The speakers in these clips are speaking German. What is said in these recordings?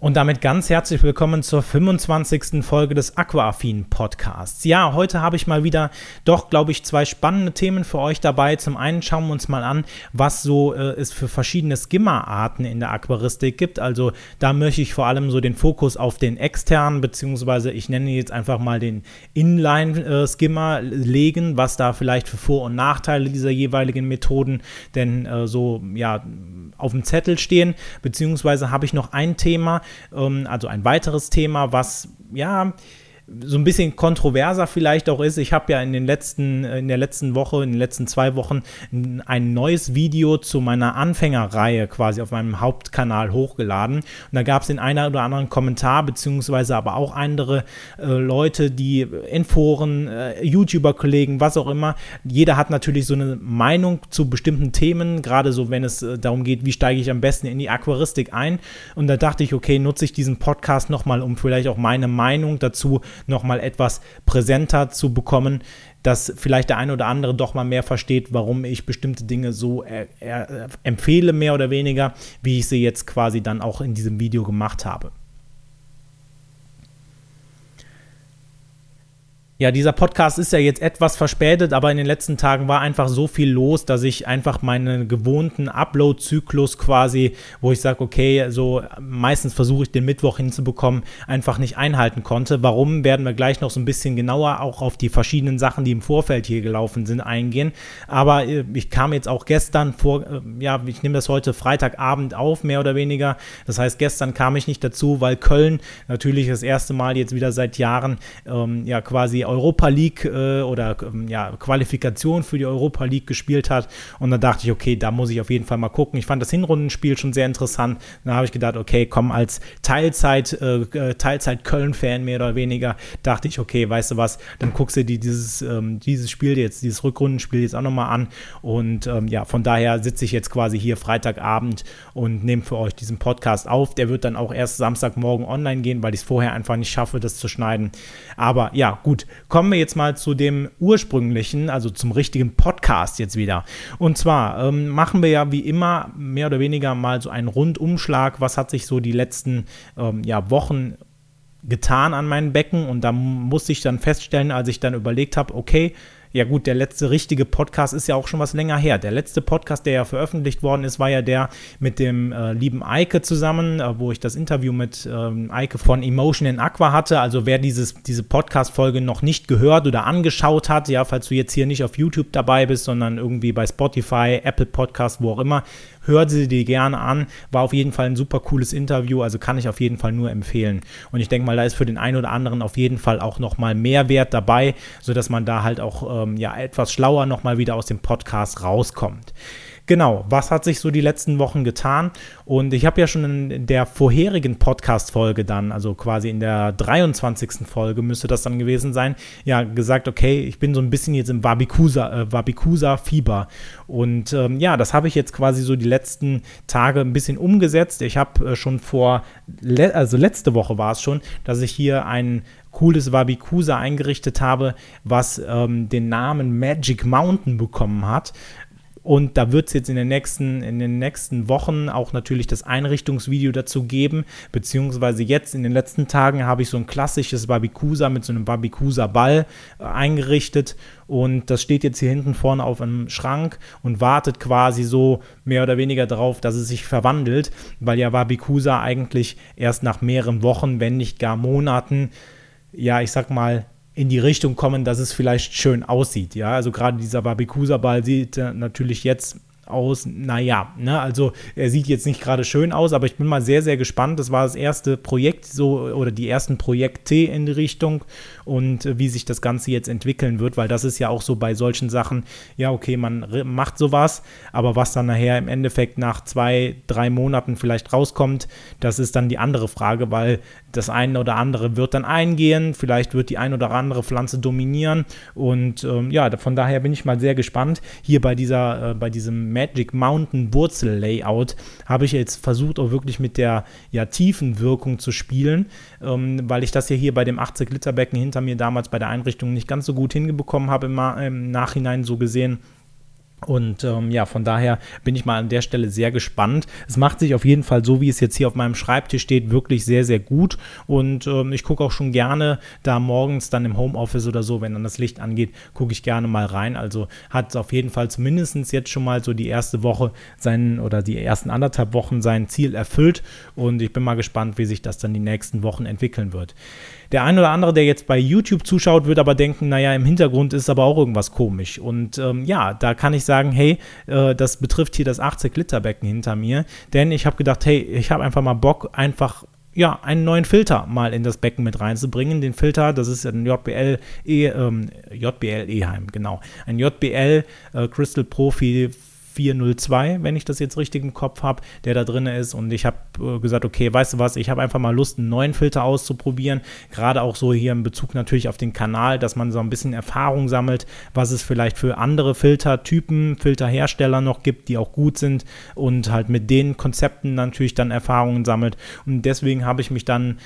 Und damit ganz herzlich willkommen zur 25. Folge des Aquaaffin Podcasts. Ja, heute habe ich mal wieder doch, glaube ich, zwei spannende Themen für euch dabei. Zum einen schauen wir uns mal an, was so äh, es für verschiedene Skimmerarten in der Aquaristik gibt. Also da möchte ich vor allem so den Fokus auf den externen, beziehungsweise ich nenne jetzt einfach mal den Inline-Skimmer äh, legen, was da vielleicht für Vor- und Nachteile dieser jeweiligen Methoden denn äh, so, ja, auf dem Zettel stehen, beziehungsweise habe ich noch ein Thema, also ein weiteres Thema, was ja so ein bisschen kontroverser vielleicht auch ist. Ich habe ja in den letzten, in der letzten Woche, in den letzten zwei Wochen ein neues Video zu meiner Anfängerreihe quasi auf meinem Hauptkanal hochgeladen. Und da gab es den einen oder anderen Kommentar, beziehungsweise aber auch andere äh, Leute, die in Foren, äh, YouTuber-Kollegen, was auch immer, jeder hat natürlich so eine Meinung zu bestimmten Themen, gerade so, wenn es äh, darum geht, wie steige ich am besten in die Aquaristik ein. Und da dachte ich, okay, nutze ich diesen Podcast nochmal, um vielleicht auch meine Meinung dazu nochmal etwas präsenter zu bekommen, dass vielleicht der eine oder andere doch mal mehr versteht, warum ich bestimmte Dinge so äh, äh, empfehle, mehr oder weniger, wie ich sie jetzt quasi dann auch in diesem Video gemacht habe. Ja, dieser Podcast ist ja jetzt etwas verspätet, aber in den letzten Tagen war einfach so viel los, dass ich einfach meinen gewohnten Upload-Zyklus quasi, wo ich sage, okay, so meistens versuche ich den Mittwoch hinzubekommen, einfach nicht einhalten konnte. Warum, werden wir gleich noch so ein bisschen genauer auch auf die verschiedenen Sachen, die im Vorfeld hier gelaufen sind, eingehen. Aber äh, ich kam jetzt auch gestern vor, äh, ja, ich nehme das heute Freitagabend auf, mehr oder weniger. Das heißt, gestern kam ich nicht dazu, weil Köln natürlich das erste Mal jetzt wieder seit Jahren ähm, ja quasi Europa League äh, oder ähm, ja, Qualifikation für die Europa League gespielt hat. Und dann dachte ich, okay, da muss ich auf jeden Fall mal gucken. Ich fand das Hinrundenspiel schon sehr interessant. Dann habe ich gedacht, okay, komm, als Teilzeit, äh, äh, Teilzeit Köln-Fan mehr oder weniger, dachte ich, okay, weißt du was, dann guckst du dir dieses, ähm, dieses Spiel jetzt, dieses Rückrundenspiel jetzt auch nochmal an. Und ähm, ja, von daher sitze ich jetzt quasi hier Freitagabend und nehme für euch diesen Podcast auf. Der wird dann auch erst Samstagmorgen online gehen, weil ich es vorher einfach nicht schaffe, das zu schneiden. Aber ja, gut, Kommen wir jetzt mal zu dem ursprünglichen, also zum richtigen Podcast jetzt wieder. Und zwar ähm, machen wir ja wie immer mehr oder weniger mal so einen Rundumschlag. Was hat sich so die letzten ähm, ja, Wochen getan an meinem Becken? Und da musste ich dann feststellen, als ich dann überlegt habe, okay, ja gut, der letzte richtige Podcast ist ja auch schon was länger her. Der letzte Podcast, der ja veröffentlicht worden ist, war ja der mit dem äh, lieben Eike zusammen, äh, wo ich das Interview mit ähm, Eike von Emotion in Aqua hatte. Also wer dieses, diese Podcast-Folge noch nicht gehört oder angeschaut hat, ja, falls du jetzt hier nicht auf YouTube dabei bist, sondern irgendwie bei Spotify, Apple Podcast, wo auch immer, hör sie dir gerne an. War auf jeden Fall ein super cooles Interview, also kann ich auf jeden Fall nur empfehlen. Und ich denke mal, da ist für den einen oder anderen auf jeden Fall auch nochmal Mehrwert dabei, sodass man da halt auch ähm, ja, etwas schlauer nochmal wieder aus dem Podcast rauskommt. Genau, was hat sich so die letzten Wochen getan? Und ich habe ja schon in der vorherigen Podcast-Folge dann, also quasi in der 23. Folge müsste das dann gewesen sein, ja gesagt, okay, ich bin so ein bisschen jetzt im Wabikusa-Fieber. Äh, Und ähm, ja, das habe ich jetzt quasi so die letzten Tage ein bisschen umgesetzt. Ich habe äh, schon vor, le also letzte Woche war es schon, dass ich hier ein cooles Wabikusa eingerichtet habe, was ähm, den Namen Magic Mountain bekommen hat. Und da wird es jetzt in den, nächsten, in den nächsten Wochen auch natürlich das Einrichtungsvideo dazu geben, beziehungsweise jetzt in den letzten Tagen habe ich so ein klassisches Babikusa mit so einem Babikusa-Ball äh, eingerichtet. Und das steht jetzt hier hinten vorne auf einem Schrank und wartet quasi so mehr oder weniger darauf, dass es sich verwandelt, weil ja Babikusa eigentlich erst nach mehreren Wochen, wenn nicht gar Monaten, ja, ich sag mal, in die Richtung kommen, dass es vielleicht schön aussieht. Ja, also gerade dieser Barbikusa-Ball sieht äh, natürlich jetzt aus, naja, ne, also er sieht jetzt nicht gerade schön aus, aber ich bin mal sehr, sehr gespannt. Das war das erste Projekt so oder die ersten Projekte in die Richtung und äh, wie sich das Ganze jetzt entwickeln wird, weil das ist ja auch so bei solchen Sachen, ja, okay, man macht sowas, aber was dann nachher im Endeffekt nach zwei, drei Monaten vielleicht rauskommt, das ist dann die andere Frage, weil das eine oder andere wird dann eingehen, vielleicht wird die ein oder andere Pflanze dominieren und ähm, ja, von daher bin ich mal sehr gespannt hier bei dieser, äh, bei diesem Magic Mountain Wurzel Layout habe ich jetzt versucht, auch wirklich mit der ja, Tiefenwirkung zu spielen, ähm, weil ich das ja hier bei dem 80 Liter Becken hinter mir damals bei der Einrichtung nicht ganz so gut hingebekommen habe im, im Nachhinein so gesehen. Und ähm, ja, von daher bin ich mal an der Stelle sehr gespannt. Es macht sich auf jeden Fall so, wie es jetzt hier auf meinem Schreibtisch steht, wirklich sehr, sehr gut. Und ähm, ich gucke auch schon gerne da morgens dann im Homeoffice oder so, wenn dann das Licht angeht, gucke ich gerne mal rein. Also hat es auf jeden Fall zumindest jetzt schon mal so die erste Woche sein oder die ersten anderthalb Wochen sein Ziel erfüllt. Und ich bin mal gespannt, wie sich das dann die nächsten Wochen entwickeln wird. Der ein oder andere, der jetzt bei YouTube zuschaut, wird aber denken, naja, im Hintergrund ist aber auch irgendwas komisch. Und ähm, ja, da kann ich sagen, hey, äh, das betrifft hier das 80-Liter-Becken hinter mir. Denn ich habe gedacht, hey, ich habe einfach mal Bock, einfach ja, einen neuen Filter mal in das Becken mit reinzubringen. Den Filter, das ist ein JBL E, ähm, JBL Eheim, genau. Ein JBL äh, Crystal Profi 402, wenn ich das jetzt richtig im Kopf habe, der da drin ist. Und ich habe äh, gesagt, okay, weißt du was, ich habe einfach mal Lust, einen neuen Filter auszuprobieren. Gerade auch so hier in Bezug natürlich auf den Kanal, dass man so ein bisschen Erfahrung sammelt, was es vielleicht für andere Filtertypen, Filterhersteller noch gibt, die auch gut sind und halt mit den Konzepten natürlich dann Erfahrungen sammelt. Und deswegen habe ich mich dann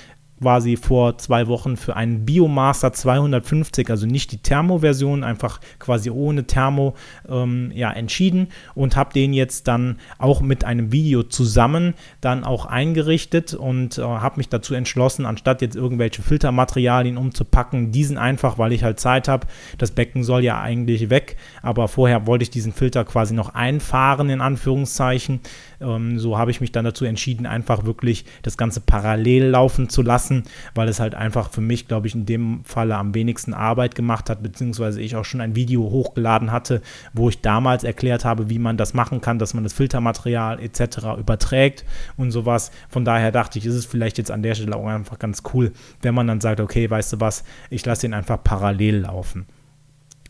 quasi vor zwei Wochen für einen Biomaster 250, also nicht die Thermo-Version, einfach quasi ohne Thermo, ähm, ja, entschieden und habe den jetzt dann auch mit einem Video zusammen dann auch eingerichtet und äh, habe mich dazu entschlossen, anstatt jetzt irgendwelche Filtermaterialien umzupacken, diesen einfach, weil ich halt Zeit habe. Das Becken soll ja eigentlich weg, aber vorher wollte ich diesen Filter quasi noch einfahren, in Anführungszeichen. Ähm, so habe ich mich dann dazu entschieden, einfach wirklich das Ganze parallel laufen zu lassen, weil es halt einfach für mich, glaube ich, in dem Falle am wenigsten Arbeit gemacht hat, beziehungsweise ich auch schon ein Video hochgeladen hatte, wo ich damals erklärt habe, wie man das machen kann, dass man das Filtermaterial etc. überträgt und sowas. Von daher dachte ich, ist es vielleicht jetzt an der Stelle auch einfach ganz cool, wenn man dann sagt, okay, weißt du was, ich lasse ihn einfach parallel laufen.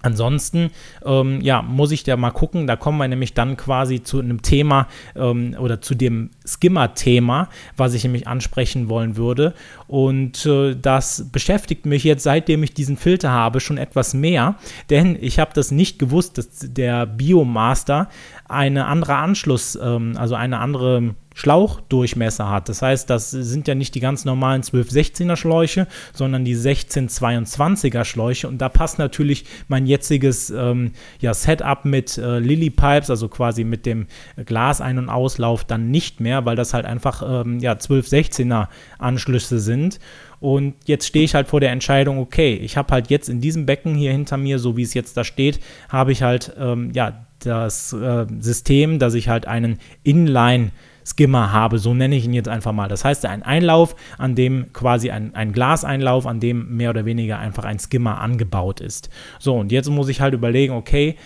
Ansonsten, ähm, ja, muss ich da mal gucken. Da kommen wir nämlich dann quasi zu einem Thema ähm, oder zu dem Skimmer-Thema, was ich nämlich ansprechen wollen würde. Und äh, das beschäftigt mich jetzt, seitdem ich diesen Filter habe, schon etwas mehr. Denn ich habe das nicht gewusst, dass der Biomaster eine andere Anschluss, ähm, also eine andere Schlauchdurchmesser hat. Das heißt, das sind ja nicht die ganz normalen 12-16er Schläuche, sondern die 16-22er Schläuche. Und da passt natürlich mein jetziges ähm, ja, Setup mit äh, Lily Pipes, also quasi mit dem Glasein- und Auslauf, dann nicht mehr, weil das halt einfach ähm, ja, 12-16er Anschlüsse sind. Und jetzt stehe ich halt vor der Entscheidung, okay, ich habe halt jetzt in diesem Becken hier hinter mir, so wie es jetzt da steht, habe ich halt ähm, ja das äh, System, dass ich halt einen Inline Skimmer habe, so nenne ich ihn jetzt einfach mal. Das heißt, ein Einlauf, an dem quasi ein, ein Glaseinlauf, an dem mehr oder weniger einfach ein Skimmer angebaut ist. So, und jetzt muss ich halt überlegen, okay,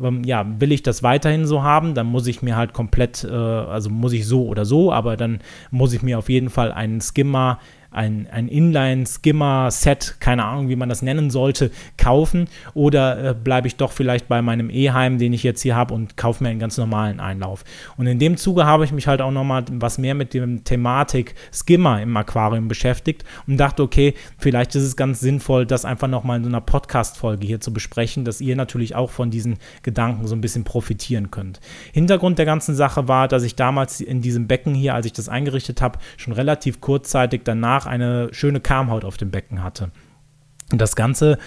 ähm, ja, will ich das weiterhin so haben, dann muss ich mir halt komplett, äh, also muss ich so oder so, aber dann muss ich mir auf jeden Fall einen Skimmer ein, ein Inline-Skimmer-Set, keine Ahnung, wie man das nennen sollte, kaufen? Oder äh, bleibe ich doch vielleicht bei meinem E-Heim, den ich jetzt hier habe und kaufe mir einen ganz normalen Einlauf? Und in dem Zuge habe ich mich halt auch nochmal was mehr mit dem Thematik Skimmer im Aquarium beschäftigt und dachte, okay, vielleicht ist es ganz sinnvoll, das einfach nochmal in so einer Podcast-Folge hier zu besprechen, dass ihr natürlich auch von diesen Gedanken so ein bisschen profitieren könnt. Hintergrund der ganzen Sache war, dass ich damals in diesem Becken hier, als ich das eingerichtet habe, schon relativ kurzzeitig danach eine schöne Karmhaut auf dem Becken hatte. Und das Ganze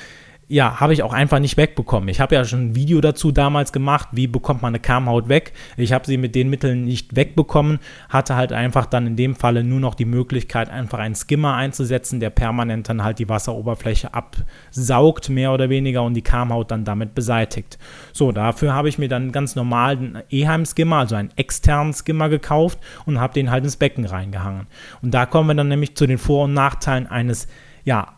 ja, habe ich auch einfach nicht wegbekommen. Ich habe ja schon ein Video dazu damals gemacht, wie bekommt man eine Karmhaut weg. Ich habe sie mit den Mitteln nicht wegbekommen, hatte halt einfach dann in dem Falle nur noch die Möglichkeit, einfach einen Skimmer einzusetzen, der permanent dann halt die Wasseroberfläche absaugt, mehr oder weniger, und die Karmhaut dann damit beseitigt. So, dafür habe ich mir dann ganz normal einen Eheim-Skimmer, also einen externen Skimmer gekauft und habe den halt ins Becken reingehangen. Und da kommen wir dann nämlich zu den Vor- und Nachteilen eines ja,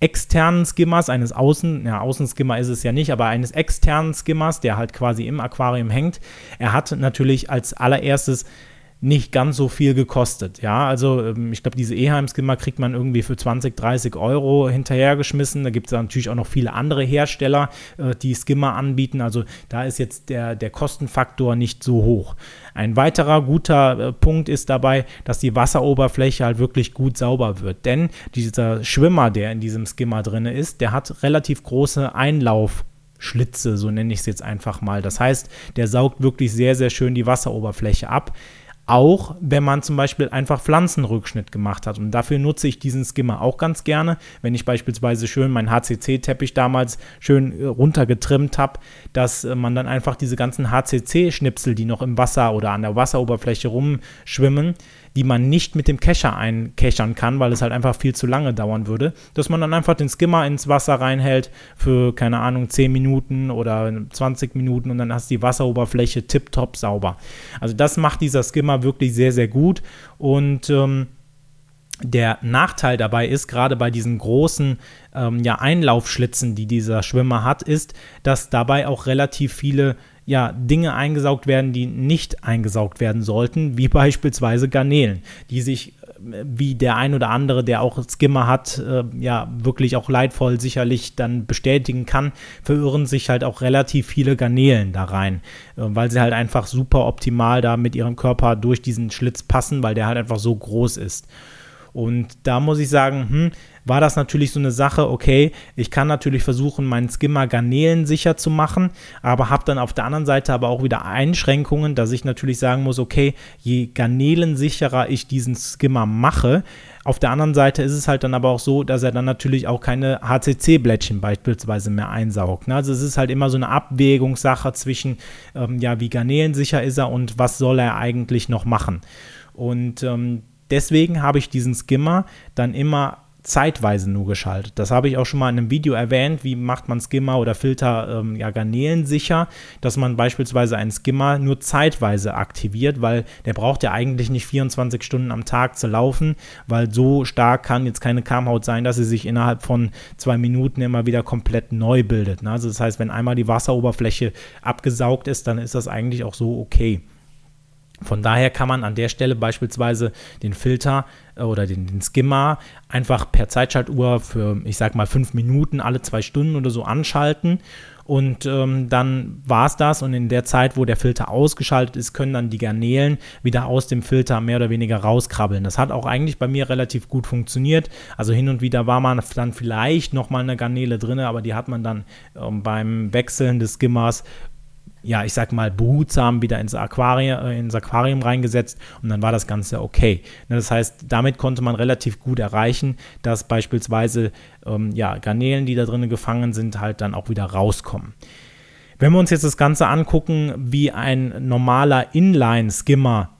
externen Skimmers, eines Außen, ja, Außenskimmer ist es ja nicht, aber eines externen Skimmers, der halt quasi im Aquarium hängt. Er hat natürlich als allererstes nicht ganz so viel gekostet. Ja, also ähm, ich glaube, diese Eheim-Skimmer kriegt man irgendwie für 20, 30 Euro hinterhergeschmissen. Da gibt es natürlich auch noch viele andere Hersteller, äh, die Skimmer anbieten. Also da ist jetzt der, der Kostenfaktor nicht so hoch. Ein weiterer guter äh, Punkt ist dabei, dass die Wasseroberfläche halt wirklich gut sauber wird. Denn dieser Schwimmer, der in diesem Skimmer drin ist, der hat relativ große Einlauf Schlitze, so nenne ich es jetzt einfach mal. Das heißt, der saugt wirklich sehr, sehr schön die Wasseroberfläche ab. Auch wenn man zum Beispiel einfach Pflanzenrückschnitt gemacht hat. Und dafür nutze ich diesen Skimmer auch ganz gerne. Wenn ich beispielsweise schön meinen HCC-Teppich damals schön äh, runtergetrimmt habe, dass äh, man dann einfach diese ganzen HCC-Schnipsel, die noch im Wasser oder an der Wasseroberfläche rumschwimmen, die man nicht mit dem Kescher einkechern kann, weil es halt einfach viel zu lange dauern würde, dass man dann einfach den Skimmer ins Wasser reinhält für, keine Ahnung, 10 Minuten oder 20 Minuten und dann hast du die Wasseroberfläche tipptopp sauber. Also das macht dieser Skimmer wirklich sehr, sehr gut und ähm, der Nachteil dabei ist, gerade bei diesen großen ähm, ja, Einlaufschlitzen, die dieser Schwimmer hat, ist, dass dabei auch relativ viele ja, Dinge eingesaugt werden, die nicht eingesaugt werden sollten, wie beispielsweise Garnelen, die sich äh, wie der ein oder andere, der auch Skimmer hat, äh, ja wirklich auch leidvoll sicherlich dann bestätigen kann, verirren sich halt auch relativ viele Garnelen da rein, äh, weil sie halt einfach super optimal da mit ihrem Körper durch diesen Schlitz passen, weil der halt einfach so groß ist. Und da muss ich sagen, hm, war das natürlich so eine Sache, okay, ich kann natürlich versuchen, meinen Skimmer garnelensicher zu machen, aber habe dann auf der anderen Seite aber auch wieder Einschränkungen, dass ich natürlich sagen muss, okay, je garnelensicherer ich diesen Skimmer mache, auf der anderen Seite ist es halt dann aber auch so, dass er dann natürlich auch keine HCC-Blättchen beispielsweise mehr einsaugt. Ne? Also es ist halt immer so eine Abwägungssache zwischen, ähm, ja, wie garnelensicher ist er und was soll er eigentlich noch machen. Und ähm, deswegen habe ich diesen Skimmer dann immer zeitweise nur geschaltet. Das habe ich auch schon mal in einem Video erwähnt, wie macht man Skimmer oder Filter ähm, ja, Garnelen sicher, dass man beispielsweise einen Skimmer nur zeitweise aktiviert, weil der braucht ja eigentlich nicht 24 Stunden am Tag zu laufen, weil so stark kann jetzt keine Kamhaut sein, dass sie sich innerhalb von zwei Minuten immer wieder komplett neu bildet. Ne? Also das heißt, wenn einmal die Wasseroberfläche abgesaugt ist, dann ist das eigentlich auch so okay. Von daher kann man an der Stelle beispielsweise den Filter äh, oder den, den, Skimmer einfach per Zeitschaltuhr für, ich sag mal, fünf Minuten alle zwei Stunden oder so anschalten. Und ähm, dann war es das. Und in der Zeit, wo der Filter ausgeschaltet ist, können dann die Garnelen wieder aus dem Filter mehr oder weniger rauskrabbeln. Das hat auch eigentlich bei mir relativ gut funktioniert. Also hin und wieder war man dann vielleicht nochmal eine Garnele drin, aber die hat man dann ähm, beim Wechseln des Skimmers ja, ich sag mal, behutsam wieder ins Aquarium, äh, ins Aquarium reingesetzt und dann war das Ganze okay. Ne, das heißt, damit konnte man relativ gut erreichen, dass beispielsweise ähm, ja, Garnelen, die da drinnen gefangen sind, halt dann auch wieder rauskommen. Wenn wir uns jetzt das Ganze angucken, wie ein normaler Inline-Skimmer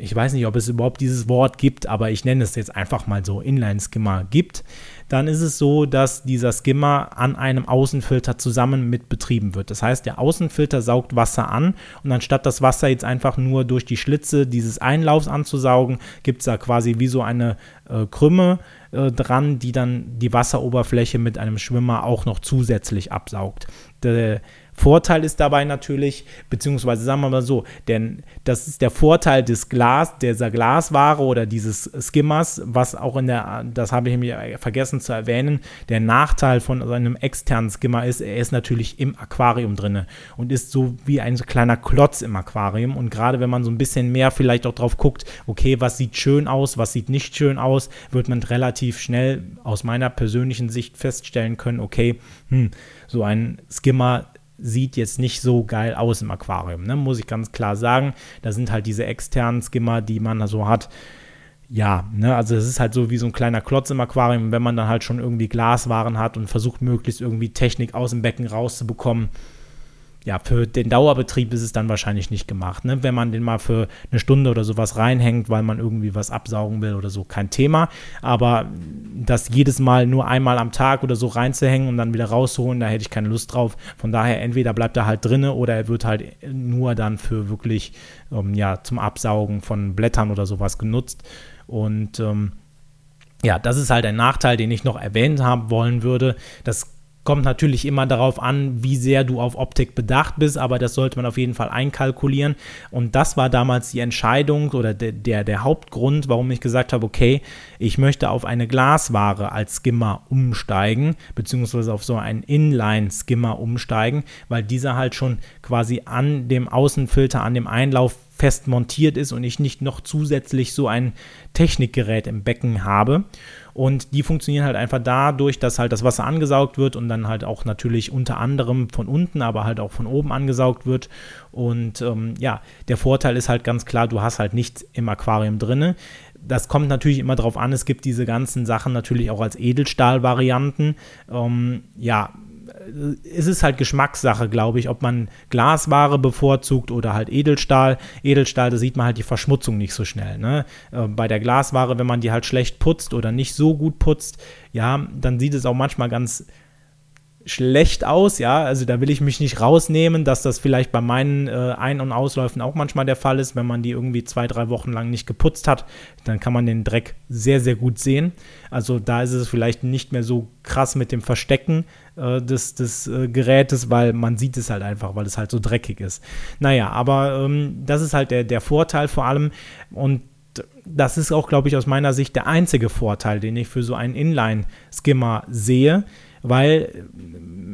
ich weiß nicht, ob es überhaupt dieses Wort gibt, aber ich nenne es jetzt einfach mal so, Inline-Skimmer gibt, dann ist es so, dass dieser Skimmer an einem Außenfilter zusammen mit betrieben wird. Das heißt, der Außenfilter saugt Wasser an und anstatt das Wasser jetzt einfach nur durch die Schlitze dieses Einlaufs anzusaugen, gibt es da quasi wie so eine äh, Krümme äh, dran, die dann die Wasseroberfläche mit einem Schwimmer auch noch zusätzlich absaugt. Der, Vorteil ist dabei natürlich, beziehungsweise sagen wir mal so, denn das ist der Vorteil des Glas, dieser Glasware oder dieses Skimmers, was auch in der, das habe ich mir vergessen zu erwähnen, der Nachteil von einem externen Skimmer ist, er ist natürlich im Aquarium drin und ist so wie ein kleiner Klotz im Aquarium und gerade wenn man so ein bisschen mehr vielleicht auch drauf guckt, okay, was sieht schön aus, was sieht nicht schön aus, wird man relativ schnell aus meiner persönlichen Sicht feststellen können, okay, hm, so ein Skimmer sieht jetzt nicht so geil aus im Aquarium, ne? muss ich ganz klar sagen. Da sind halt diese externen Skimmer, die man so hat. Ja, ne, also es ist halt so wie so ein kleiner Klotz im Aquarium, wenn man dann halt schon irgendwie Glaswaren hat und versucht möglichst irgendwie Technik aus dem Becken rauszubekommen ja, für den Dauerbetrieb ist es dann wahrscheinlich nicht gemacht. Ne? Wenn man den mal für eine Stunde oder sowas reinhängt, weil man irgendwie was absaugen will oder so, kein Thema. Aber das jedes Mal nur einmal am Tag oder so reinzuhängen und dann wieder rauszuholen, da hätte ich keine Lust drauf. Von daher entweder bleibt er halt drinne oder er wird halt nur dann für wirklich ähm, ja, zum Absaugen von Blättern oder sowas genutzt. Und ähm, ja, das ist halt ein Nachteil, den ich noch erwähnt haben wollen würde. Das Kommt natürlich immer darauf an, wie sehr du auf Optik bedacht bist, aber das sollte man auf jeden Fall einkalkulieren. Und das war damals die Entscheidung oder der, der, der Hauptgrund, warum ich gesagt habe, okay, ich möchte auf eine Glasware als Skimmer umsteigen, beziehungsweise auf so einen Inline-Skimmer umsteigen, weil dieser halt schon quasi an dem Außenfilter, an dem Einlauf fest montiert ist und ich nicht noch zusätzlich so ein Technikgerät im Becken habe. Und die funktionieren halt einfach dadurch, dass halt das Wasser angesaugt wird und dann halt auch natürlich unter anderem von unten, aber halt auch von oben angesaugt wird. Und ähm, ja, der Vorteil ist halt ganz klar, du hast halt nichts im Aquarium drinne das kommt natürlich immer darauf an, es gibt diese ganzen Sachen natürlich auch als Edelstahl-Varianten. Ähm, ja, es ist halt Geschmackssache, glaube ich, ob man Glasware bevorzugt oder halt Edelstahl. Edelstahl, da sieht man halt die Verschmutzung nicht so schnell. Ne? Äh, bei der Glasware, wenn man die halt schlecht putzt oder nicht so gut putzt, ja, dann sieht es auch manchmal ganz schlecht aus, ja, also da will ich mich nicht rausnehmen, dass das vielleicht bei meinen äh, Ein- und Ausläufen auch manchmal der Fall ist, wenn man die irgendwie zwei, drei Wochen lang nicht geputzt hat, dann kann man den Dreck sehr, sehr gut sehen. Also da ist es vielleicht nicht mehr so krass mit dem Verstecken äh, des, des äh, Gerätes, weil man sieht es halt einfach, weil es halt so dreckig ist. Naja, aber ähm, das ist halt der, der Vorteil vor allem und das ist auch, glaube ich, aus meiner Sicht der einzige Vorteil, den ich für so einen Inline-Skimmer sehe weil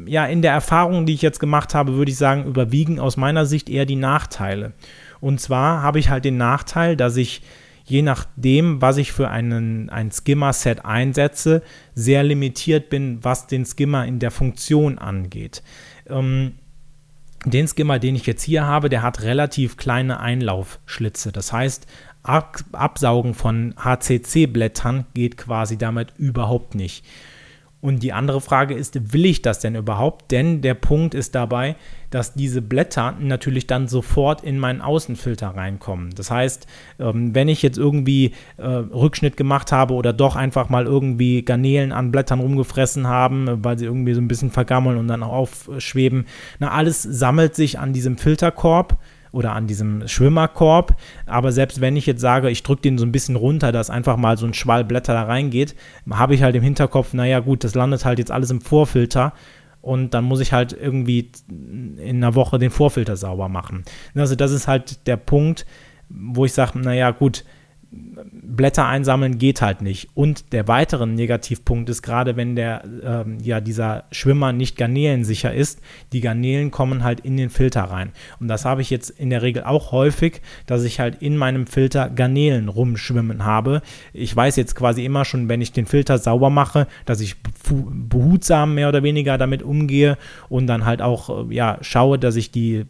ja in der Erfahrung, die ich jetzt gemacht habe, würde ich sagen, überwiegen aus meiner Sicht eher die Nachteile. Und zwar habe ich halt den Nachteil, dass ich je nachdem, was ich für einen, ein Skimmer-Set einsetze, sehr limitiert bin, was den Skimmer in der Funktion angeht. Ähm, den Skimmer, den ich jetzt hier habe, der hat relativ kleine Einlaufschlitze. Das heißt, Absaugen von HCC-Blättern geht quasi damit überhaupt nicht. Und die andere Frage ist, will ich das denn überhaupt? Denn der Punkt ist dabei, dass diese Blätter natürlich dann sofort in meinen Außenfilter reinkommen. Das heißt, ähm, wenn ich jetzt irgendwie äh, Rückschnitt gemacht habe oder doch einfach mal irgendwie Garnelen an Blättern rumgefressen haben, weil sie irgendwie so ein bisschen vergammeln und dann aufschweben, na, alles sammelt sich an diesem Filterkorb oder an diesem Schwimmerkorb. Aber selbst wenn ich jetzt sage, ich drücke den so ein bisschen runter, dass einfach mal so ein Schwall Blätter da reingeht, habe ich halt im Hinterkopf, naja gut, das landet halt jetzt alles im Vorfilter und dann muss ich halt irgendwie in einer Woche den Vorfilter sauber machen. Also das ist halt der Punkt, wo ich sage, naja gut, Blätter einsammeln geht halt nicht. Und der weitere Negativpunkt ist gerade, wenn der, ähm, ja, dieser Schwimmer nicht garnelensicher ist, die Garnelen kommen halt in den Filter rein. Und das habe ich jetzt in der Regel auch häufig, dass ich halt in meinem Filter Garnelen rumschwimmen habe. Ich weiß jetzt quasi immer schon, wenn ich den Filter sauber mache, dass ich behutsam mehr oder weniger damit umgehe und dann halt auch, äh, ja, schaue, dass ich die,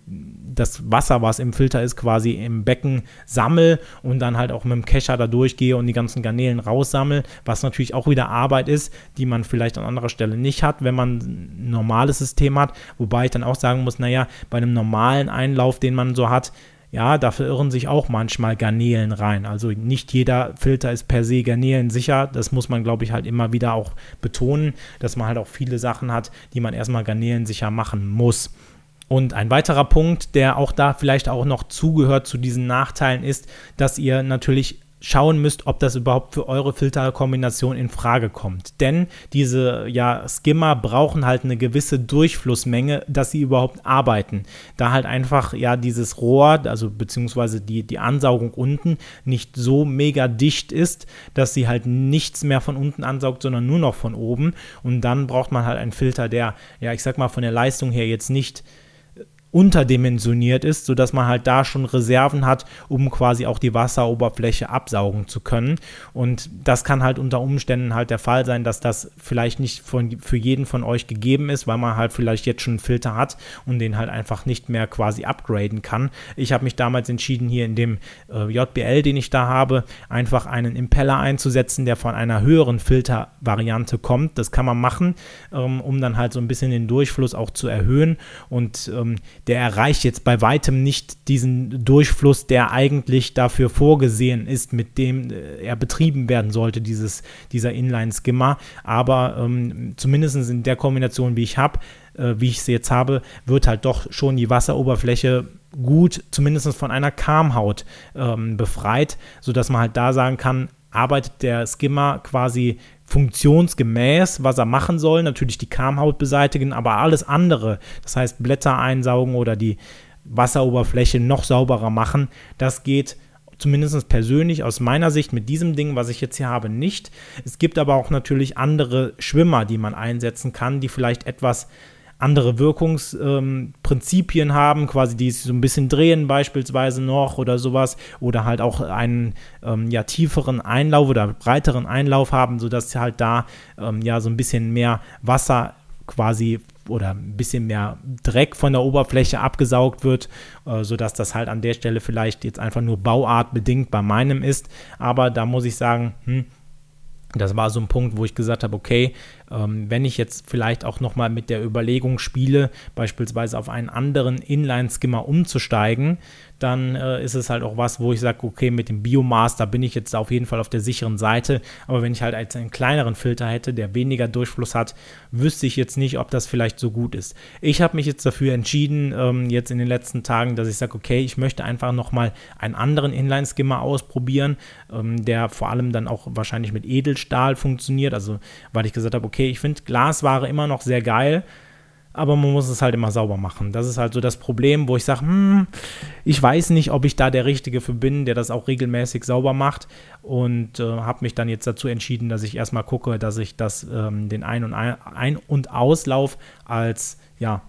das Wasser, was im Filter ist, quasi im Becken sammle und dann halt auch mit dem Kescher da durchgehe und die ganzen Garnelen raussammle, was natürlich auch wieder Arbeit ist, die man vielleicht an anderer Stelle nicht hat, wenn man ein normales System hat. Wobei ich dann auch sagen muss, naja, bei einem normalen Einlauf, den man so hat, ja, da verirren sich auch manchmal Garnelen rein. Also nicht jeder Filter ist per se garnelensicher. Das muss man, glaube ich, halt immer wieder auch betonen, dass man halt auch viele Sachen hat, die man erstmal garnelensicher machen muss. Und ein weiterer Punkt, der auch da vielleicht auch noch zugehört zu diesen Nachteilen, ist, dass ihr natürlich schauen müsst, ob das überhaupt für eure Filterkombination in Frage kommt. Denn diese ja, Skimmer brauchen halt eine gewisse Durchflussmenge, dass sie überhaupt arbeiten. Da halt einfach ja dieses Rohr, also beziehungsweise die, die Ansaugung unten nicht so mega dicht ist, dass sie halt nichts mehr von unten ansaugt, sondern nur noch von oben. Und dann braucht man halt einen Filter, der, ja, ich sag mal, von der Leistung her jetzt nicht unterdimensioniert ist, sodass man halt da schon Reserven hat, um quasi auch die Wasseroberfläche absaugen zu können. Und das kann halt unter Umständen halt der Fall sein, dass das vielleicht nicht von, für jeden von euch gegeben ist, weil man halt vielleicht jetzt schon einen Filter hat und den halt einfach nicht mehr quasi upgraden kann. Ich habe mich damals entschieden, hier in dem äh, JBL, den ich da habe, einfach einen Impeller einzusetzen, der von einer höheren Filtervariante kommt. Das kann man machen, ähm, um dann halt so ein bisschen den Durchfluss auch zu erhöhen. Und ähm, der erreicht jetzt bei weitem nicht diesen Durchfluss, der eigentlich dafür vorgesehen ist, mit dem äh, er betrieben werden sollte, dieses, dieser Inline-Skimmer. Aber ähm, zumindest in der Kombination, wie ich habe, äh, wie ich sie jetzt habe, wird halt doch schon die Wasseroberfläche gut, zumindest von einer Karmhaut ähm, befreit, sodass man halt da sagen kann, arbeitet der Skimmer quasi funktionsgemäß, was er machen soll. Natürlich die Karmhaut beseitigen, aber alles andere, das heißt Blätter einsaugen oder die Wasseroberfläche noch sauberer machen, das geht zumindest persönlich aus meiner Sicht mit diesem Ding, was ich jetzt hier habe, nicht. Es gibt aber auch natürlich andere Schwimmer, die man einsetzen kann, die vielleicht etwas andere Wirkungsprinzipien ähm, haben, quasi die so ein bisschen drehen beispielsweise noch oder sowas oder halt auch einen ähm, ja, tieferen Einlauf oder breiteren Einlauf haben, sodass halt da ähm, ja so ein bisschen mehr Wasser quasi oder ein bisschen mehr Dreck von der Oberfläche abgesaugt wird, äh, sodass das halt an der Stelle vielleicht jetzt einfach nur bauartbedingt bei meinem ist. Aber da muss ich sagen, hm, das war so ein Punkt, wo ich gesagt habe, okay, ähm, wenn ich jetzt vielleicht auch nochmal mit der Überlegung spiele, beispielsweise auf einen anderen Inline-Skimmer umzusteigen, dann äh, ist es halt auch was, wo ich sage, okay, mit dem Biomaß, da bin ich jetzt auf jeden Fall auf der sicheren Seite. Aber wenn ich halt als einen kleineren Filter hätte, der weniger Durchfluss hat, wüsste ich jetzt nicht, ob das vielleicht so gut ist. Ich habe mich jetzt dafür entschieden, ähm, jetzt in den letzten Tagen, dass ich sage, okay, ich möchte einfach nochmal einen anderen Inline-Skimmer ausprobieren, ähm, der vor allem dann auch wahrscheinlich mit Edelstahl funktioniert. Also, weil ich gesagt habe, okay, okay, ich finde Glasware immer noch sehr geil, aber man muss es halt immer sauber machen. Das ist halt so das Problem, wo ich sage, hm, ich weiß nicht, ob ich da der Richtige für bin, der das auch regelmäßig sauber macht und äh, habe mich dann jetzt dazu entschieden, dass ich erstmal gucke, dass ich das, ähm, den Ein- und, Ein und Auslauf als, ja,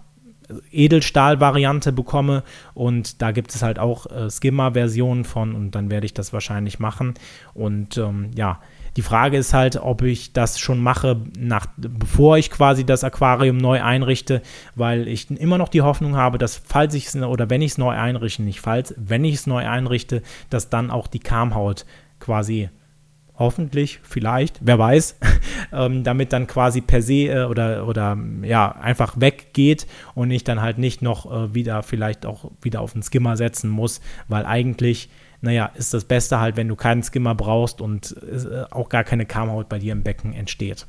Edelstahl-Variante bekomme und da gibt es halt auch äh, Skimmer-Versionen von und dann werde ich das wahrscheinlich machen und ähm, ja, die Frage ist halt, ob ich das schon mache, nach, bevor ich quasi das Aquarium neu einrichte, weil ich immer noch die Hoffnung habe, dass falls ich es oder wenn ich es neu einrichte, nicht falls, wenn ich es neu einrichte, dass dann auch die Kamhaut quasi hoffentlich, vielleicht, wer weiß, ähm, damit dann quasi per se äh, oder, oder ja, einfach weggeht und ich dann halt nicht noch äh, wieder vielleicht auch wieder auf den Skimmer setzen muss, weil eigentlich naja, ist das Beste halt, wenn du keinen Skimmer brauchst und äh, auch gar keine Kamhaut bei dir im Becken entsteht.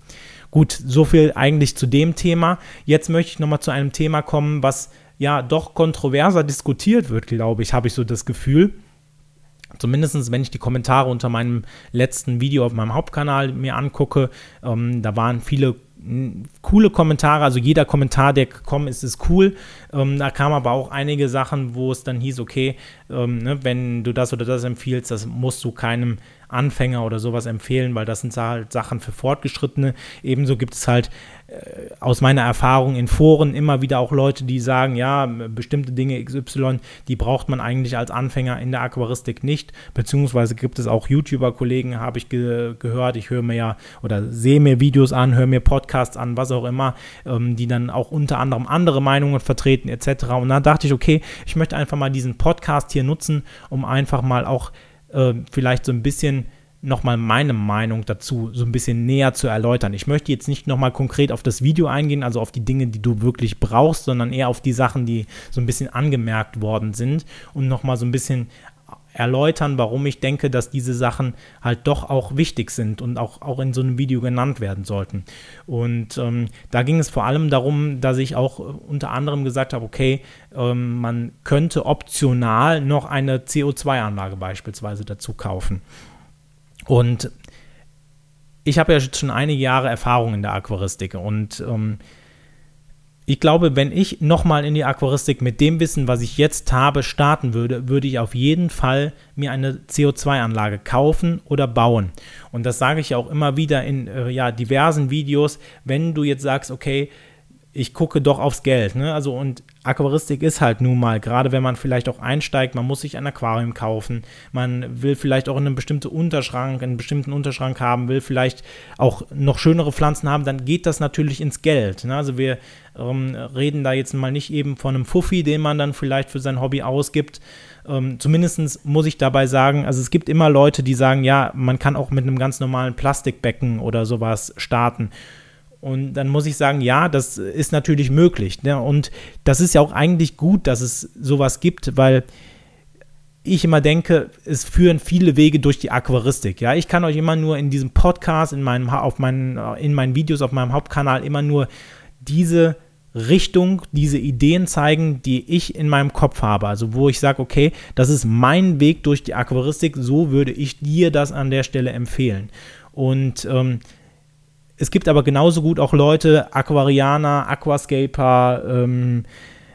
Gut, so viel eigentlich zu dem Thema. Jetzt möchte ich nochmal zu einem Thema kommen, was ja doch kontroverser diskutiert wird, glaube ich, habe ich so das Gefühl. Zumindest wenn ich die Kommentare unter meinem letzten Video auf meinem Hauptkanal mir angucke, ähm, da waren viele coole Kommentare, also jeder Kommentar, der gekommen ist, ist cool. Ähm, da kamen aber auch einige Sachen, wo es dann hieß, okay, ähm, ne, wenn du das oder das empfiehlst, das musst du keinem Anfänger oder sowas empfehlen, weil das sind halt Sachen für Fortgeschrittene. Ebenso gibt es halt aus meiner Erfahrung in Foren immer wieder auch Leute, die sagen, ja, bestimmte Dinge XY, die braucht man eigentlich als Anfänger in der Aquaristik nicht, beziehungsweise gibt es auch YouTuber-Kollegen, habe ich ge gehört, ich höre mir ja oder sehe mir Videos an, höre mir Podcasts an, was auch immer, ähm, die dann auch unter anderem andere Meinungen vertreten etc. Und da dachte ich, okay, ich möchte einfach mal diesen Podcast hier nutzen, um einfach mal auch äh, vielleicht so ein bisschen nochmal meine Meinung dazu so ein bisschen näher zu erläutern. Ich möchte jetzt nicht nochmal konkret auf das Video eingehen, also auf die Dinge, die du wirklich brauchst, sondern eher auf die Sachen, die so ein bisschen angemerkt worden sind und nochmal so ein bisschen erläutern, warum ich denke, dass diese Sachen halt doch auch wichtig sind und auch, auch in so einem Video genannt werden sollten. Und ähm, da ging es vor allem darum, dass ich auch unter anderem gesagt habe, okay, ähm, man könnte optional noch eine CO2-Anlage beispielsweise dazu kaufen. Und ich habe ja schon einige Jahre Erfahrung in der Aquaristik und ähm, ich glaube, wenn ich nochmal in die Aquaristik mit dem Wissen, was ich jetzt habe, starten würde, würde ich auf jeden Fall mir eine CO2-Anlage kaufen oder bauen. Und das sage ich auch immer wieder in äh, ja, diversen Videos, wenn du jetzt sagst, okay, ich gucke doch aufs Geld. Ne? Also und Aquaristik ist halt nun mal, gerade wenn man vielleicht auch einsteigt, man muss sich ein Aquarium kaufen, man will vielleicht auch einen bestimmten Unterschrank, einen bestimmten Unterschrank haben, will vielleicht auch noch schönere Pflanzen haben, dann geht das natürlich ins Geld. Ne? Also wir ähm, reden da jetzt mal nicht eben von einem Fuffi, den man dann vielleicht für sein Hobby ausgibt. Ähm, Zumindest muss ich dabei sagen, also es gibt immer Leute, die sagen, ja, man kann auch mit einem ganz normalen Plastikbecken oder sowas starten. Und dann muss ich sagen, ja, das ist natürlich möglich. Ne? Und das ist ja auch eigentlich gut, dass es sowas gibt, weil ich immer denke, es führen viele Wege durch die Aquaristik. Ja, ich kann euch immer nur in diesem Podcast, in meinem, auf meinen, in meinen Videos auf meinem Hauptkanal immer nur diese Richtung, diese Ideen zeigen, die ich in meinem Kopf habe. Also wo ich sage, okay, das ist mein Weg durch die Aquaristik, so würde ich dir das an der Stelle empfehlen. Und ähm, es gibt aber genauso gut auch Leute, Aquarianer, Aquascaper, ähm,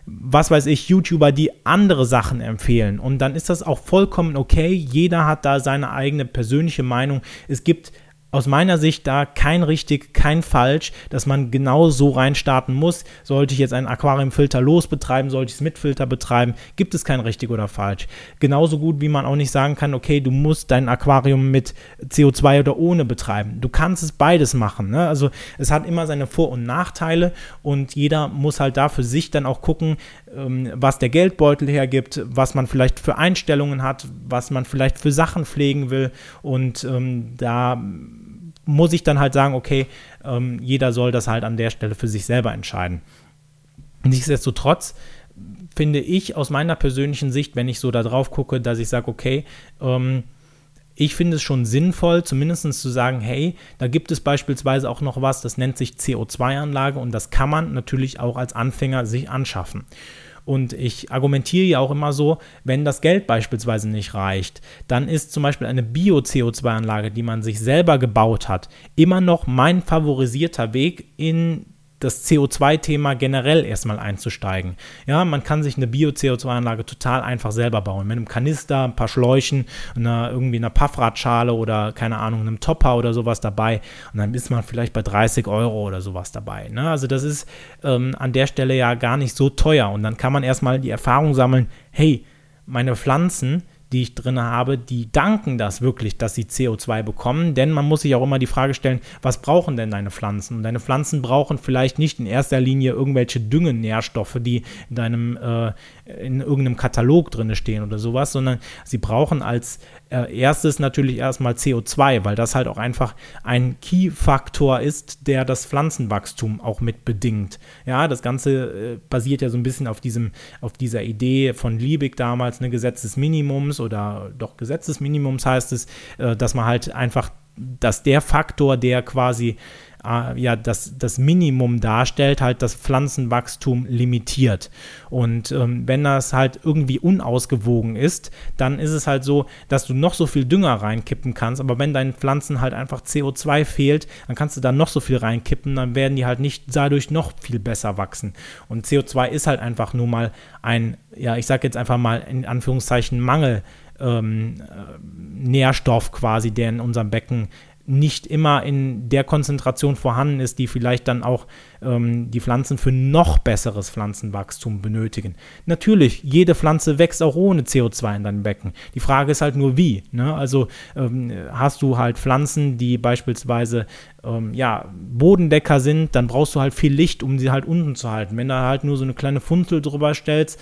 was weiß ich, YouTuber, die andere Sachen empfehlen. Und dann ist das auch vollkommen okay. Jeder hat da seine eigene persönliche Meinung. Es gibt aus meiner Sicht da kein richtig, kein falsch, dass man genau so reinstarten muss. Sollte ich jetzt einen Aquariumfilter losbetreiben, sollte ich es mit Filter betreiben, gibt es kein richtig oder falsch. Genauso gut wie man auch nicht sagen kann, okay, du musst dein Aquarium mit CO2 oder ohne betreiben. Du kannst es beides machen. Ne? Also es hat immer seine Vor- und Nachteile und jeder muss halt da für sich dann auch gucken, ähm, was der Geldbeutel hergibt, was man vielleicht für Einstellungen hat, was man vielleicht für Sachen pflegen will und ähm, da muss ich dann halt sagen, okay, ähm, jeder soll das halt an der Stelle für sich selber entscheiden. Nichtsdestotrotz finde ich aus meiner persönlichen Sicht, wenn ich so da drauf gucke, dass ich sage, okay, ähm, ich finde es schon sinnvoll, zumindest zu sagen, hey, da gibt es beispielsweise auch noch was, das nennt sich CO2-Anlage und das kann man natürlich auch als Anfänger sich anschaffen. Und ich argumentiere ja auch immer so, wenn das Geld beispielsweise nicht reicht, dann ist zum Beispiel eine Bio-CO2-Anlage, die man sich selber gebaut hat, immer noch mein favorisierter Weg in das CO2-Thema generell erstmal einzusteigen. Ja, man kann sich eine Bio-CO2-Anlage total einfach selber bauen. Mit einem Kanister, ein paar Schläuchen, einer, irgendwie einer Paffradschale oder keine Ahnung, einem Topper oder sowas dabei. Und dann ist man vielleicht bei 30 Euro oder sowas dabei. Ne? Also das ist ähm, an der Stelle ja gar nicht so teuer. Und dann kann man erstmal die Erfahrung sammeln, hey, meine Pflanzen, die ich drin habe, die danken das wirklich, dass sie CO2 bekommen. Denn man muss sich auch immer die Frage stellen, was brauchen denn deine Pflanzen? Und deine Pflanzen brauchen vielleicht nicht in erster Linie irgendwelche Düngenährstoffe, die in deinem äh, in irgendeinem Katalog drin stehen oder sowas, sondern sie brauchen als äh, erstes natürlich erstmal CO2, weil das halt auch einfach ein Key-Faktor ist, der das Pflanzenwachstum auch mit bedingt. Ja, das Ganze äh, basiert ja so ein bisschen auf diesem, auf dieser Idee von Liebig damals, ne, Gesetz des Minimums oder doch Gesetz des Minimums heißt es, äh, dass man halt einfach, dass der Faktor, der quasi äh, ja, das, das Minimum darstellt, halt das Pflanzenwachstum limitiert. Und ähm, wenn das halt irgendwie unausgewogen ist, dann ist es halt so, dass du noch so viel Dünger reinkippen kannst, aber wenn deinen Pflanzen halt einfach CO2 fehlt, dann kannst du da noch so viel reinkippen, dann werden die halt nicht dadurch noch viel besser wachsen. Und CO2 ist halt einfach nur mal ein, ja, ich sag jetzt einfach mal in Anführungszeichen Mangel. Ähm, äh, Nährstoff quasi, der in unserem Becken nicht immer in der Konzentration vorhanden ist, die vielleicht dann auch ähm, die Pflanzen für noch besseres Pflanzenwachstum benötigen. Natürlich, jede Pflanze wächst auch ohne CO2 in deinem Becken. Die Frage ist halt nur wie. Ne? Also ähm, hast du halt Pflanzen, die beispielsweise ähm, ja, Bodendecker sind, dann brauchst du halt viel Licht, um sie halt unten zu halten. Wenn du halt nur so eine kleine Funzel drüber stellst,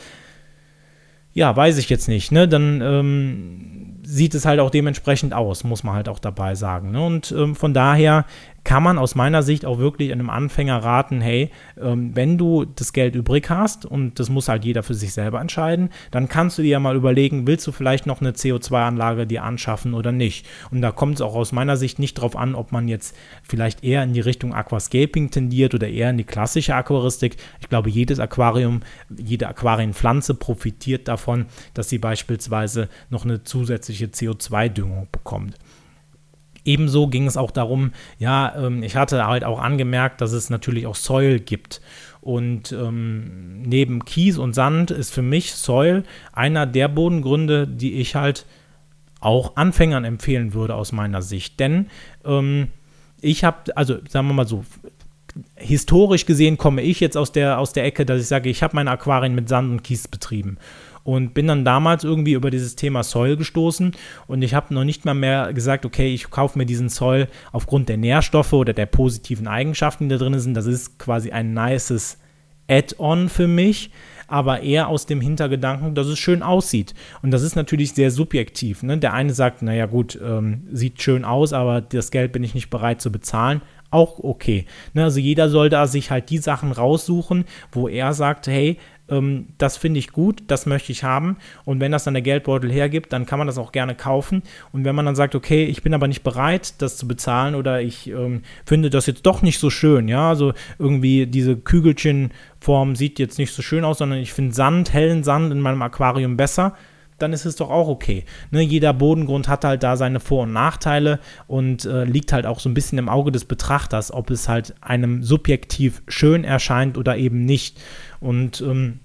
ja, weiß ich jetzt nicht, ne? Dann ähm, sieht es halt auch dementsprechend aus, muss man halt auch dabei sagen. Ne? Und ähm, von daher kann man aus meiner Sicht auch wirklich einem Anfänger raten, hey, ähm, wenn du das Geld übrig hast, und das muss halt jeder für sich selber entscheiden, dann kannst du dir ja mal überlegen, willst du vielleicht noch eine CO2-Anlage dir anschaffen oder nicht. Und da kommt es auch aus meiner Sicht nicht drauf an, ob man jetzt vielleicht eher in die Richtung Aquascaping tendiert oder eher in die klassische Aquaristik. Ich glaube, jedes Aquarium, jede Aquarienpflanze profitiert davon, dass sie beispielsweise noch eine zusätzliche CO2-Düngung bekommt. Ebenso ging es auch darum, ja, ähm, ich hatte halt auch angemerkt, dass es natürlich auch Soil gibt. Und ähm, neben Kies und Sand ist für mich Soil einer der Bodengründe, die ich halt auch Anfängern empfehlen würde aus meiner Sicht. Denn ähm, ich habe, also sagen wir mal so, historisch gesehen komme ich jetzt aus der, aus der Ecke, dass ich sage, ich habe meine Aquarien mit Sand und Kies betrieben und bin dann damals irgendwie über dieses Thema Soil gestoßen und ich habe noch nicht mal mehr gesagt, okay, ich kaufe mir diesen Soil aufgrund der Nährstoffe oder der positiven Eigenschaften, die da drin sind. Das ist quasi ein nices Add-on für mich, aber eher aus dem Hintergedanken, dass es schön aussieht. Und das ist natürlich sehr subjektiv. Ne? Der eine sagt, naja gut, ähm, sieht schön aus, aber das Geld bin ich nicht bereit zu bezahlen auch okay. Ne, also jeder soll da sich halt die Sachen raussuchen, wo er sagt, hey, ähm, das finde ich gut, das möchte ich haben. Und wenn das dann der Geldbeutel hergibt, dann kann man das auch gerne kaufen. Und wenn man dann sagt, okay, ich bin aber nicht bereit, das zu bezahlen oder ich ähm, finde das jetzt doch nicht so schön, ja, also irgendwie diese Kügelchenform sieht jetzt nicht so schön aus, sondern ich finde Sand, hellen Sand in meinem Aquarium besser, dann ist es doch auch okay. Ne, jeder Bodengrund hat halt da seine Vor- und Nachteile und äh, liegt halt auch so ein bisschen im Auge des Betrachters, ob es halt einem subjektiv schön erscheint oder eben nicht. Und ähm,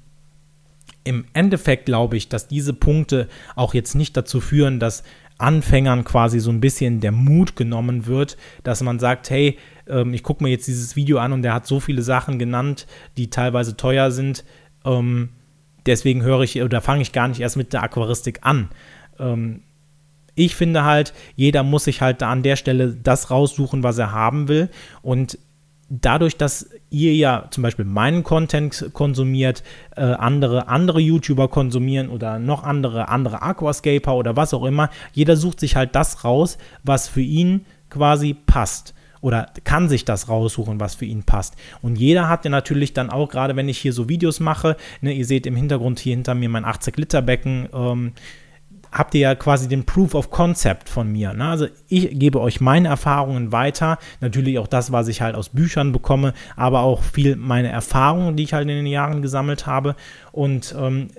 im Endeffekt glaube ich, dass diese Punkte auch jetzt nicht dazu führen, dass Anfängern quasi so ein bisschen der Mut genommen wird, dass man sagt, hey, ähm, ich gucke mir jetzt dieses Video an und der hat so viele Sachen genannt, die teilweise teuer sind. Ähm, deswegen höre ich oder fange ich gar nicht erst mit der Aquaristik an. Ähm, ich finde halt, jeder muss sich halt da an der Stelle das raussuchen, was er haben will. Und dadurch, dass ihr ja zum Beispiel meinen Content konsumiert, äh, andere andere YouTuber konsumieren oder noch andere andere Aquascaper oder was auch immer, jeder sucht sich halt das raus, was für ihn quasi passt oder kann sich das raussuchen, was für ihn passt. Und jeder hat ja natürlich dann auch, gerade wenn ich hier so Videos mache, ne, ihr seht im Hintergrund hier hinter mir mein 80-Liter-Becken, ähm, habt ihr ja quasi den Proof of Concept von mir. Ne? Also ich gebe euch meine Erfahrungen weiter, natürlich auch das, was ich halt aus Büchern bekomme, aber auch viel meine Erfahrungen, die ich halt in den Jahren gesammelt habe. Und ähm,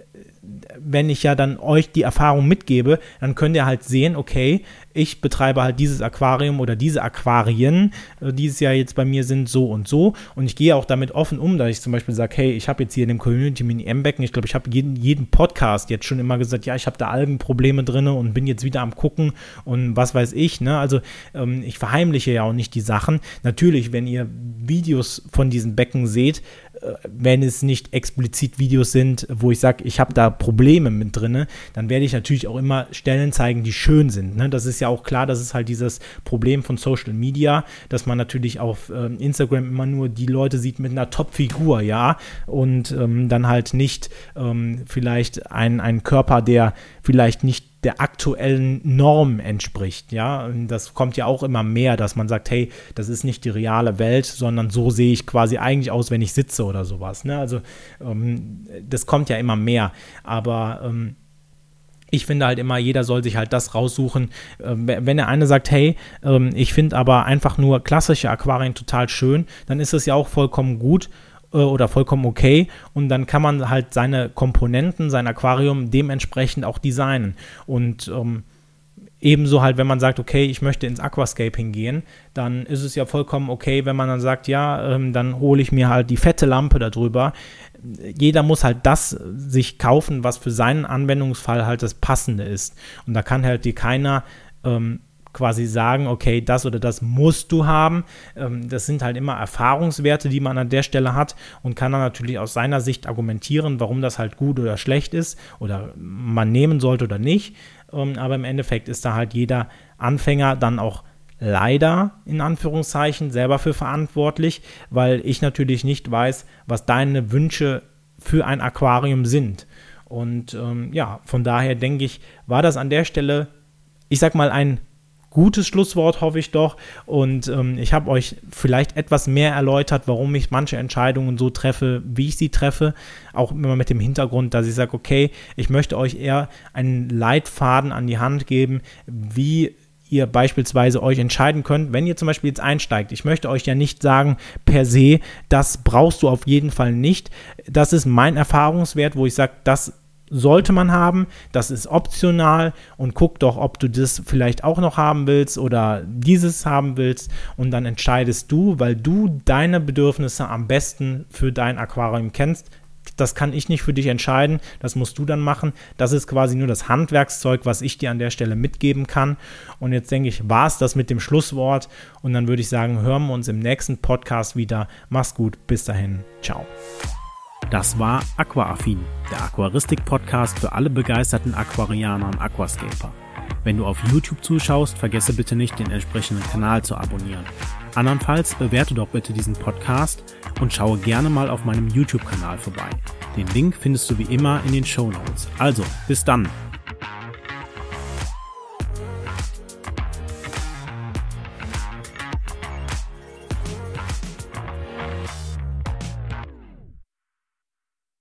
wenn ich ja dann euch die Erfahrung mitgebe, dann könnt ihr halt sehen, okay, ich betreibe halt dieses Aquarium oder diese Aquarien, äh, die es ja jetzt bei mir sind, so und so. Und ich gehe auch damit offen um, dass ich zum Beispiel sage, hey, ich habe jetzt hier in dem Community Mini M-Becken, ich glaube, ich habe jeden, jeden Podcast jetzt schon immer gesagt, ja, ich habe da Algenprobleme drin und bin jetzt wieder am gucken und was weiß ich. Ne? Also ähm, ich verheimliche ja auch nicht die Sachen. Natürlich, wenn ihr Videos von diesen Becken seht, äh, wenn es nicht explizit Videos sind, wo ich sage, ich habe da Probleme mit drin, dann werde ich natürlich auch immer Stellen zeigen, die schön sind. Ne? Das ist ja auch klar, das ist halt dieses Problem von Social Media, dass man natürlich auf äh, Instagram immer nur die Leute sieht mit einer Top-Figur, ja, und ähm, dann halt nicht ähm, vielleicht einen Körper, der vielleicht nicht der aktuellen Norm entspricht. Ja, und das kommt ja auch immer mehr, dass man sagt, hey, das ist nicht die reale Welt, sondern so sehe ich quasi eigentlich aus, wenn ich sitze oder sowas. Ne? Also ähm, das kommt ja immer mehr. Aber ähm, ich finde halt immer, jeder soll sich halt das raussuchen. Ähm, wenn der eine sagt, hey, ähm, ich finde aber einfach nur klassische Aquarien total schön, dann ist es ja auch vollkommen gut äh, oder vollkommen okay und dann kann man halt seine Komponenten, sein Aquarium dementsprechend auch designen und ähm, ebenso halt, wenn man sagt, okay, ich möchte ins Aquascaping gehen, dann ist es ja vollkommen okay, wenn man dann sagt, ja, ähm, dann hole ich mir halt die fette Lampe darüber. Jeder muss halt das sich kaufen, was für seinen Anwendungsfall halt das Passende ist. Und da kann halt dir keiner ähm, quasi sagen, okay, das oder das musst du haben. Ähm, das sind halt immer Erfahrungswerte, die man an der Stelle hat und kann dann natürlich aus seiner Sicht argumentieren, warum das halt gut oder schlecht ist oder man nehmen sollte oder nicht. Ähm, aber im Endeffekt ist da halt jeder Anfänger dann auch leider in Anführungszeichen selber für verantwortlich, weil ich natürlich nicht weiß, was deine Wünsche für ein Aquarium sind. Und ähm, ja, von daher denke ich, war das an der Stelle, ich sag mal, ein gutes Schlusswort, hoffe ich doch. Und ähm, ich habe euch vielleicht etwas mehr erläutert, warum ich manche Entscheidungen so treffe, wie ich sie treffe. Auch immer mit dem Hintergrund, dass ich sage, okay, ich möchte euch eher einen Leitfaden an die Hand geben, wie ihr beispielsweise euch entscheiden könnt, wenn ihr zum Beispiel jetzt einsteigt. Ich möchte euch ja nicht sagen, per se, das brauchst du auf jeden Fall nicht. Das ist mein Erfahrungswert, wo ich sage, das sollte man haben. Das ist optional und guck doch, ob du das vielleicht auch noch haben willst oder dieses haben willst und dann entscheidest du, weil du deine Bedürfnisse am besten für dein Aquarium kennst. Das kann ich nicht für dich entscheiden, das musst du dann machen. Das ist quasi nur das Handwerkszeug, was ich dir an der Stelle mitgeben kann. Und jetzt denke ich, war es das mit dem Schlusswort. Und dann würde ich sagen, hören wir uns im nächsten Podcast wieder. Mach's gut, bis dahin, ciao. Das war Aquaaffin, der Aquaristik-Podcast für alle begeisterten Aquarianer und Aquascaper. Wenn du auf YouTube zuschaust, vergesse bitte nicht, den entsprechenden Kanal zu abonnieren. Andernfalls bewerte doch bitte diesen Podcast und schaue gerne mal auf meinem YouTube-Kanal vorbei. Den Link findest du wie immer in den Show Notes. Also, bis dann!